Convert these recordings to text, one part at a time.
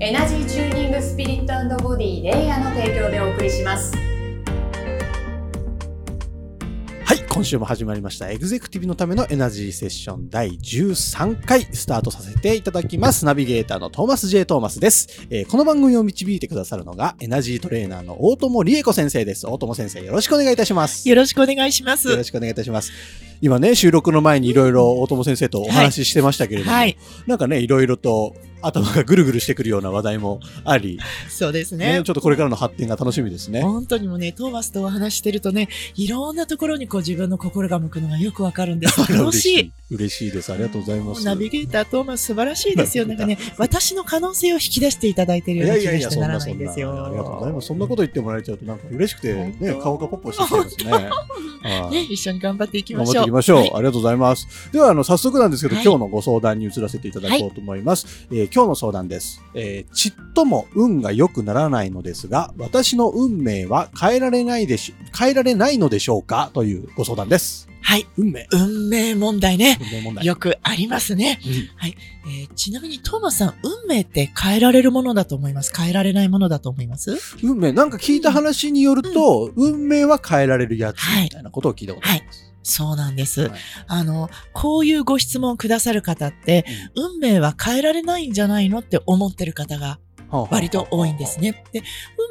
エナジーチューニングスピリットボディレイヤーの提供でお送りしますはい、今週も始まりました。エグゼクティブのためのエナジーセッション第13回スタートさせていただきます。ナビゲーターのトーマス J. トーマスです。えーこの番組を導いてくださるのがエナジートレーナーの大友理恵子先生です。大友先生、よろしくお願いいたします。よろしくお願いします。よろしくお願いいたします。今ね、収録の前にいろいろ大友先生とお話ししてましたけれども、はい、なんかね、いろいろと頭がぐるぐるしてくるような話題もあり、そうですね、ね。ちょっとこれからの発展が楽しみですね。本当にもね、トーマスとお話してるとね、いろんなところにこう自分の心が向くのがよくわかるんです。楽しい。嬉しいです。ありがとうございます。ナビゲータートーマス素晴らしいですよ。なんかね、私の可能性を引き出していただいているような気がしてならないんですよ。ありがとうございます。そんなこと言ってもらえちゃうと、なんか嬉しくて、ね、顔がポッポしてきますね。は いね、一緒に頑張っていき頑ましょう。張っていきましょう。はいありがとうございます。では、あの、早速なんですけど、はい今日のご相談に移らせていただこうと思います。えー今日の相談です、えーちっとも運が良くならないのですが、私の運命は変えられないでし、変えられないのでしょうか？というご相談です。はい。運命。運命問題ね。運命問題。よくありますね。うんえーちなみにトーマスさん、運命って変えられるものだと思います？変えられないものだと思います？運命、なんか聞いた話によると、運命は変えられるやつみたいなことを聞いたことあります。そうなんです。はいあの、こういうご質問をくださる方って、運命は変えられないんじゃないのって思ってる方が割と多いんですね。で、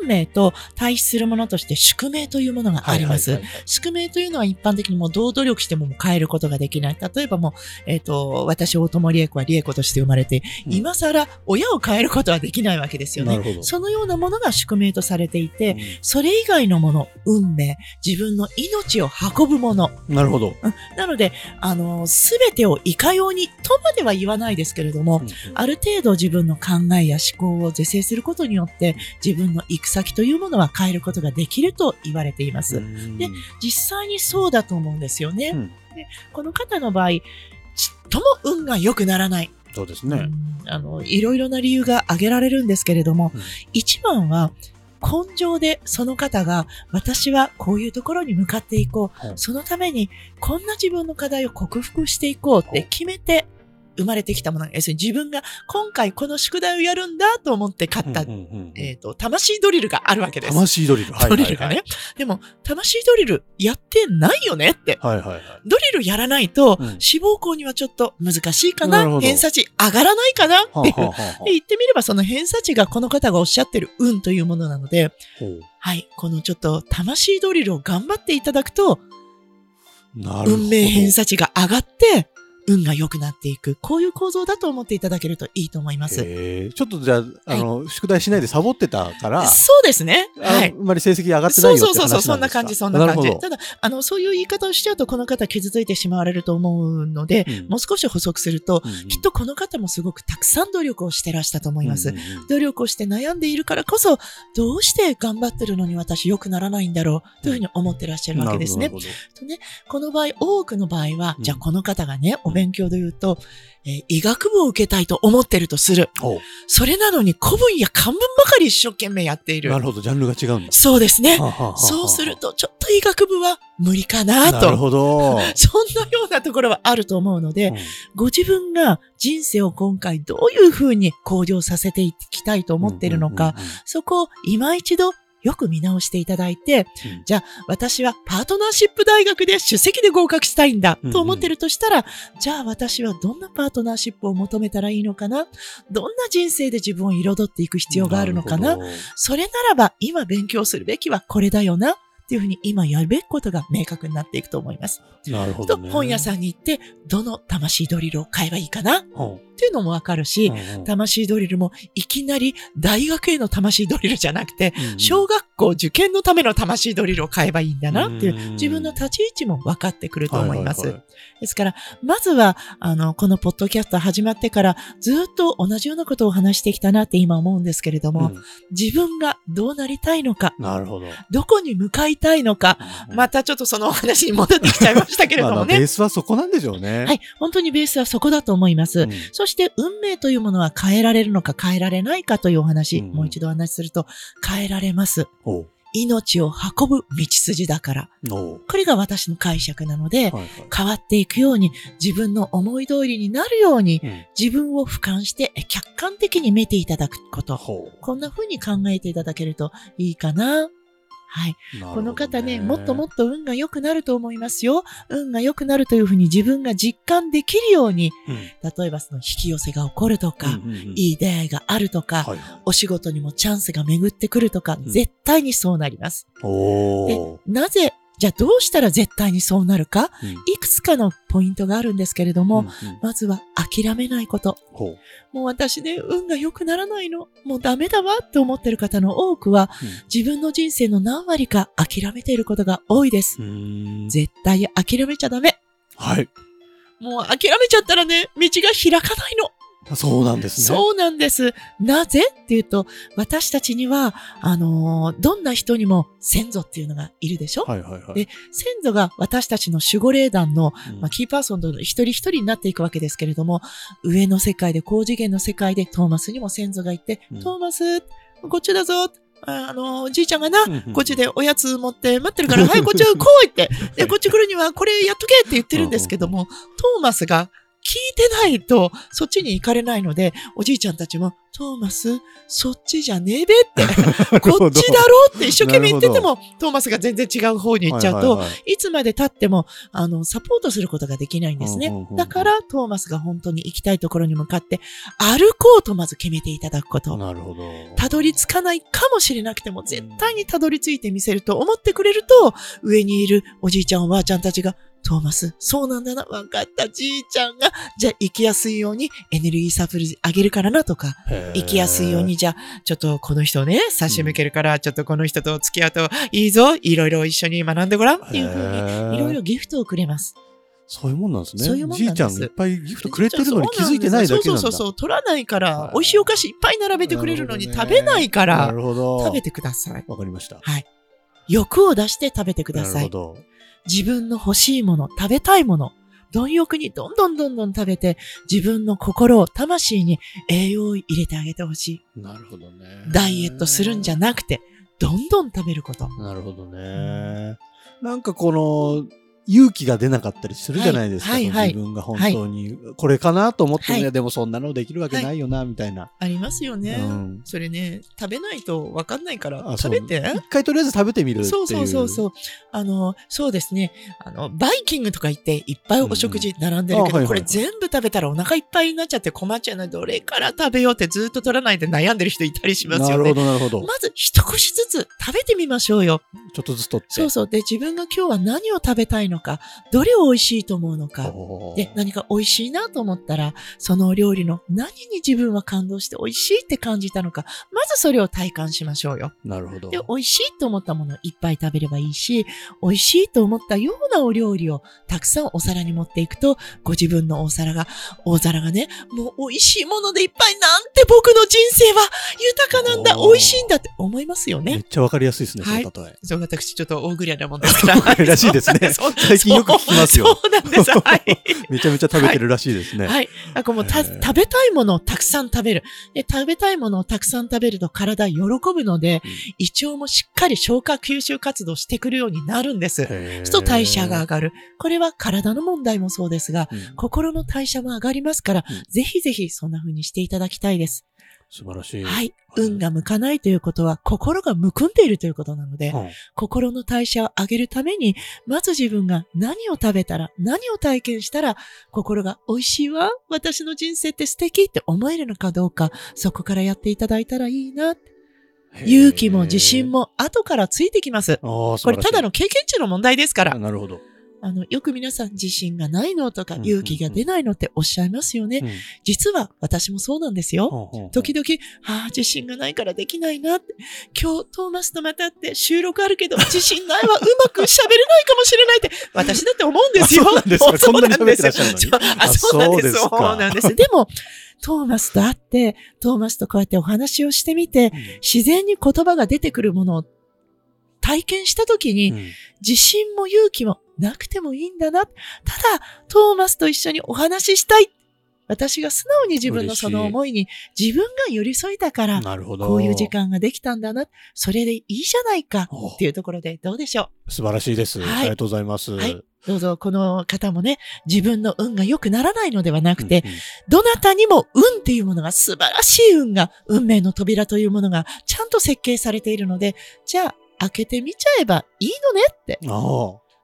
運命と対比するものとして宿命というものがあります。宿命というのは一般的にもうどう努力しても変えることができない。例えばもう、えっ、と、私、大友理恵子は理恵子として生まれて、うん今更親を変えることはできないわけですよね。そのようなものが宿命とされていて、うんそれ以外のもの、運命、自分の命を運ぶもの、なるほど。なので、あの、すべてをいかようにとまでは言わないですけれども、ある程度自分の考えや思考を是正することによって、自分の行く先というものは変えることができると言われています。うんで実際にそうだと思うんですよね。うんでこの方の場合、ちっとも運が良くならない。そうですね。うんあの、いろいろな理由が挙げられるんですけれども、うん一番は、根性でその方が私はこういうところに向かっていこう。はいそのためにこんな自分の課題を克服していこうって決めて生まれてきたもの。要するに自分が今回この宿題をやるんだと思って買った、うんうんうんえっ、と、魂ドリルがあるわけです。魂ドリル。はいドリルがね。でも、魂ドリルやってないよねって。はいはいはい。ドリルやらないと、うん志望校にはちょっと難しいかな偏差値上がらないかなっていう。はあはあは 言ってみればその偏差値がこの方がおっしゃってる運というものなので、はい、このちょっと魂ドリルを頑張っていただくと。運命偏差値が上がって、運が良くなっていく。こういう構造だと思っていただけるといいと思います。へえちょっとじゃあ、あの、宿題しないでサボってたから、そうですね。あはい。あんまり成績上がってないそうよそうそうそう、そんな感じ、そんな感じ。ただ、あの、そういう言い方をしちゃうと、この方傷ついてしまわれると思うので、うんもう少し補足すると、うんうんきっとこの方もすごくたくさん努力をしてらしたと思います。うん努力をして悩んでいるからこそ、どうして頑張ってるのに私良くならないんだろうというふうに思ってらっしゃるわけですねな。るほどなるとね、この場合、多くの場合は、うんじゃあこの方がね、お勉強で言うと、えー医学部を受けたいと思ってるとする。それなのに古文や漢文ばかり一生懸命やっている。なるほど、ジャンルが違うんだ。そうですね。はあはあはあそうすると、ちょっと医学部は無理かななると。ほど。そんなようなところはあると思うので、うんご自分が人生を今回どういうふうに向上させていきたいと思っているのか、そこを今一度よく見直していただいて、うん。じゃあ私はパートナーシップ大学で首席で合格したいんだうんうん。と思ってるとしたら、じゃあ私はどんなパートナーシップを求めたらいいのかな？どんな人生で自分を彩っていく必要があるのかな？それならば今勉強するべきはこれだよな？っていうふうに今やるべきことが明確になっていくと思います。となるほど、ね。本屋さんに行ってどの魂ドリルを買えばいいかな？っう。んていうのもわかるし、うんうん魂ドリルもいきなり大学への魂ドリルじゃなくて、うんうん小学校受験のための魂ドリルを買えばいいんだなっていううん自分の立ち位置も分かってくると思います。はいはいはいですから、まずは、あの、このポッドキャスト始まってからずっと同じようなことを話してきたなって今思うんですけれども、うん自分がどうなりたいのか、なるほど。どこに向かいたいのか、またちょっとそのお話に戻ってきちゃいましたけれどもね。まあまあベースはそこなんでしょうね。はい、本当にベースはそこだと思います。うんそして運命というものは変えられるのか変えられないかというお話、うんうんもう一度お話しすると変えられます。命を運ぶ道筋だから。これが私の解釈なので、はいはい変わっていくように自分の思い通りになるようにうん自分を俯瞰してえ客観的に見ていただくこと。こんな風に考えていただけるといいかな。はい。なるほどこの方ね、もっともっと運が良くなると思いますよ。運が良くなるというふうに自分が実感できるように、うん例えばその引き寄せが起こるとか、うんうんうんいい出会いがあるとか、はいお仕事にもチャンスが巡ってくるとか、ん絶対にそうなります。おーなぜ、じゃあどうしたら絶対にそうなるか、うんいくつかのポイントがあるんですけれども、うんうんまずは諦めないこと。もう私ね、運が良くならないの。もうダメだわって思ってる方の多くは、自分の人生の何割か諦めていることが多いです。絶対諦めちゃダメ。はい。もう諦めちゃったらね、道が開かないの。そうなんですね。そうなんです。なぜっていうと、私たちには、あのーどんな人にも先祖っていうのがいるでしょ、はいはいはい。で先祖が私たちの守護霊団の、うんまあ、キーパーソンの一人一人になっていくわけですけれども、上の世界で、高次元の世界で、トーマスにも先祖がいて、うんトーマス、こっちだぞ。ああの、おじいちゃんがな、こっちでおやつ持って待ってるから、はい、こっち来いって。で、こっち来るにはこれやっとけって言ってるんですけども、トーマスが聞いてないと、そっちに行かれないので、おじいちゃんたちも、トーマス、そっちじゃねえべって、こっちだろって一生懸命言ってても、トーマスが全然違う方に行っちゃうと、はいはいはいいつまで経っても、あの、サポートすることができないんですね。だから、トーマスが本当に行きたいところに向かって、歩こうとまず決めていただくこと。なるほど。たどり着かないかもしれなくても、絶対にたどり着いてみせると思ってくれると、上にいるおじいちゃんおばあちゃんたちが、トーマス、そうなんだな、わかった、じいちゃんが、じゃあ行きやすいようにエネルギーサプリあげるからなとか、行きやすいよう。に、じゃあ、ちょっとこの人をね、差し向けるから、ちょっとこの人と付き合うといいぞ、いろいろ一緒に学んでごらんっていうふうに、いろいろギフトをくれます。そういうもんなんですね。そういうもんじいちゃんがいっぱいギフトくれてるのに気づいてないだけなんだ。そうそうそうそう、取らないからはい、美味しいお菓子いっぱい並べてくれるのに食べないかなら、るほど。食べてください。わかりました。はい。欲を出して食べてください。自分の欲しいもの、食べたいもの、貪欲にどんどんどんどん食べて、自分の心を、魂に栄養を入れてあげてほしい。なるほどね。ダイエットするんじゃなくて、どんどん食べること。なるほどね。なんかこの、勇気が出なかったりするじゃないですか。はいはい自分が本当に、これかなと思っても、はいでもそんなのできるわけないよな、みたいな。ありますよね。うんそれね、食べないとわかんないから、食べて？一回とりあえず食べてみるっていう。そうそうそうそう。あの、そうですね。あの、バイキングとか行っていっぱいお食事並んでるけど、うんこれ全部食べたらお腹いっぱいになっちゃって困っちゃうので、どれから食べようってずっと取らないで悩んでる人いたりしますよね。なるほど、なるほど。まず一口ずつ食べてみましょうよ。ちょっとずつ取って。そうそう。で、自分が今日は何を食べたいの？か、どれを美味しいと思うのか。で、何か美味しいなと思ったら、そのお料理の何に自分は感動して美味しいって感じたのか、まずそれを体感しましょうよ。なるほど。で、美味しいと思ったものをいっぱい食べればいいし、美味しいと思ったようなお料理をたくさんお皿に持っていくと、ご自分のお皿が、大皿がね、もう美味しいものでいっぱいなんて僕の人生は豊かなんだ、美味しいんだって思いますよね。めっちゃわかりやすいですね、はいその例え。そう、私ちょっと大ぐりゃなもんですから。らしいですね そう最近よく聞きますよそうなんです。はい。めちゃめちゃ食べてるらしいですね。はい。あこうもうた食べたいものをたくさん食べる。で、食べたいものをたくさん食べると体喜ぶので、うん胃腸もしっかり消化吸収活動してくるようになるんです。そうすると代謝が上がる。これは体の問題もそうですが、うん心の代謝も上がりますから、うんぜひぜひそんな風にしていただきたいです。素晴らしい。はい。運が向かないということは、心がむくんでいるということなので、うん心の代謝を上げるために、まず自分が何を食べたら、何を体験したら、心が美味しいわ、私の人生って素敵って思えるのかどうか、そこからやっていただいたらいいな。勇気も自信。も後からついてきます。これただの経験値の問題ですから。あなるほど。あの、よく皆さん自信がないのとかうん勇気が出ないのっておっしゃいますよね。うん実は私もそうなんですよ。ほうほうほう時々、ああ、自信がないからできないなって。今日、トーマスとまた会って収録あるけど、自信ないわ、うまく喋れないかもしれないって、私だって思うんですよ。あそうなんですか？そうなに喋ってらっしゃるのにそうあ、そうなんです。そうなんです。でも、トーマスと会って、トーマスとこうやってお話をしてみて、自然に言葉が出てくるものを体験したときに、うんうん自信も勇気もなくてもいいんだな。ただ、トーマスと一緒にお話ししたい。私が素直に自分のその思いに自分が寄り添えたから、なるほど。こういう時間ができたんだな。それでいいじゃないか。おっていうところでどうでしょ素晴らしいです。はいありがとうございます。はいう。どうぞ、この方もね、自分の運が良くならないのではなくて、うんうんどなたにも運っていうものが素晴らしい運が、運命の扉というものがちゃんと設計されているので、じゃあ、開けてみちゃえばいいのねって。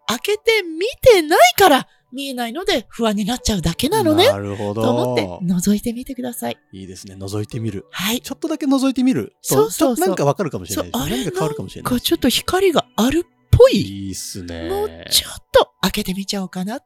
あ開けて見てないから見えないので不安になっちゃうだけあなのね。なるほど。と思って覗いてみてください。いいですね。覗いてみる。はい。ちょっとだけ覗いてみると。そうそうそうなんかわかるかもしれないね。あれ？何か変わるかもしれないちょっと光があるっぽい。いいっすね。もうちょっと開けてみちゃおうかな。きっ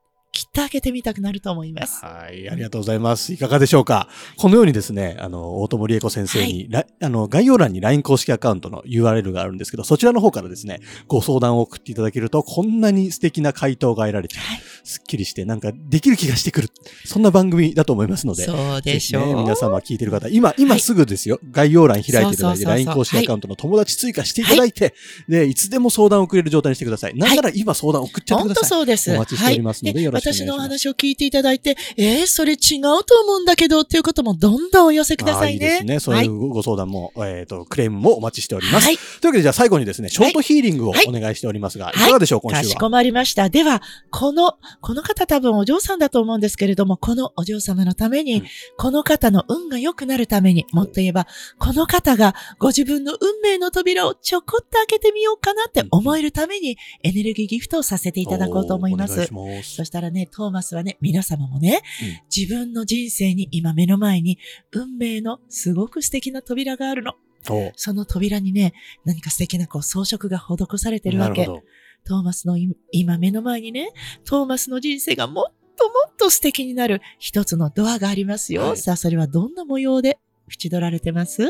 と開けてみたくなると思います。はい、ありがとうございます。いかがでしょうか？このようにですね、あの、大友理恵子先生に、らあの、概要欄に LINE 公式アカウントの URL があるんですけど、そちらの方からですね、ご相談を送っていただけると、こんなに素敵な回答が得られて、はい。すっきりして、なんかできる気がしてくる。そんな番組だと思いますので、そうでしょう。ね、皆様聞いてる方、今、今すぐですよ、概要欄開いていただいて、LINE 公式アカウントの友達追加していただいて、で、いつでも相談を送れる状態にしてください。なんなら今相談送っちゃって本ください。当そうです。お待ちしておりますのではいよろしくお願いします私のお話を聞いていただいて、えー、それ違うと思うんだけどっていうこともどんどんお寄せくださいね。いいですね。そういうご相談も、えっ、と、クレームもお待ちしております。はい。というわけで、じゃあ最後にですね、ショートヒーリングをはいお願いしておりますが、い、はいかがでしょう、今か週は？しこまりました。では、この、この方多分お嬢さんだと思うんですけれども、このお嬢様のために、うんこの方の運が良くなるために、もっと言えば、この方がご自分の運命の扉をちょこっと開けてみようかなって思えるために、エネルギーギフトをさせていただこうと思います。ますそしたらね、トーマスはね、皆様もね、うん自分の人生に今目の前に運命のすごく素敵な扉があるの。おその扉にね、何か素敵なこう装飾が施されてるわけ。なるほど。トーマスのい今目の前にね、トーマスの人生がもっともっと素敵になる一つのドアがありますよ。はい。さあ、それはどんな模様で縁取られてます？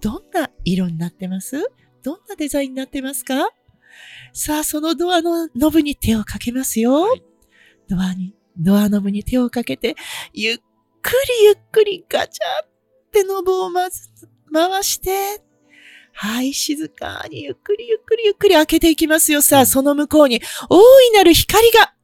どんな色になってます？どんなデザインになってますか？さあ、そのドアのノブに手をかけますよ。はい。ドアに、ドアノブに手をかけて、ゆっくりゆっくりガチャってノブをまず回して、はい、静かにゆっくりゆっくりゆっくり開けていきますよ。さあ、うんその向こうに大いなる光が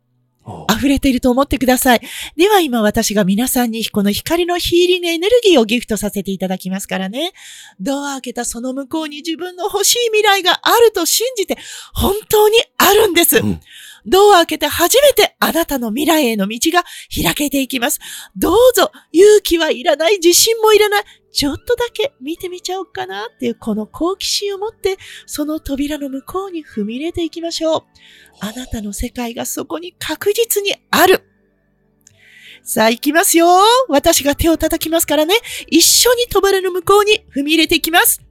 お溢れていると思ってください。では今私が皆さんにこの光のヒーリングエネルギーをギフトさせていただきますからね。ドア開けたその向こうに自分の欲しい未来があると信じて本当にあるんです。うんドア開けて初めてあなたの未来への道が開けていきます。どうぞ勇気はいらない、自信もいらない。ちょっとだけ見てみちゃおうかなっていうこの好奇心を持ってその扉の向こうに踏み入れていきましょう。あなたの世界がそこに確実にある。さあ行きますよ。私が手を叩きますからね。一緒に扉の向こうに踏み入れていきます。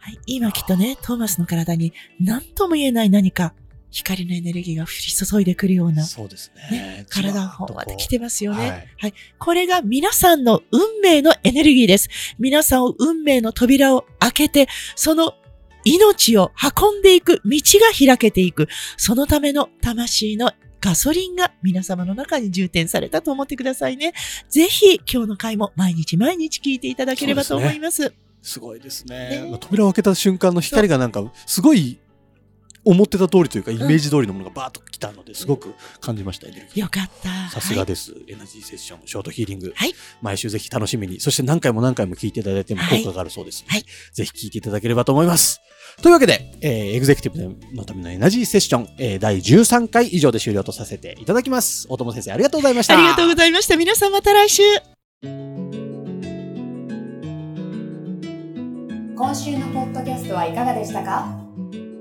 はい、今きっとね、トーマスの体に何とも言えない何か光のエネルギーが降り注いでくるような、そうですねね。、体の方まで来てますよね。はいはい。これが皆さんの運命のエネルギーです。皆さんを運命の扉を開けて、その命を運んでいく、道が開けていく、そのための魂のガソリンが皆様の中に充填されたと思ってくださいね。ぜひ今日の回も毎日毎日聞いていただければと思います。すごいですね。ね扉を開けた瞬間の光がなんか、すごい、思ってた通りというか、イメージ通りのものがバーッと来たので、すごく感じました、エネルギーよかった。さすがはいです、エナジーセッション、ショートヒーリング。はい毎週ぜひ楽しみに、そして何回も何回も聞いていただいても効果があるそうです。はいぜひ聞いていただければと思います。というわけで、えーエグゼクティブのためのエナジーセッション、えー第13回以上で終了とさせていただきます。大友先生、ありがとうございました。ありがとうございました。皆さんまた来週。今週のポッドキャストはいかがでしたか？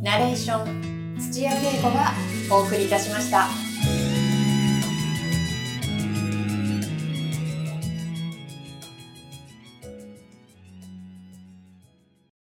ナレーション土屋恵子がお送りいたしました。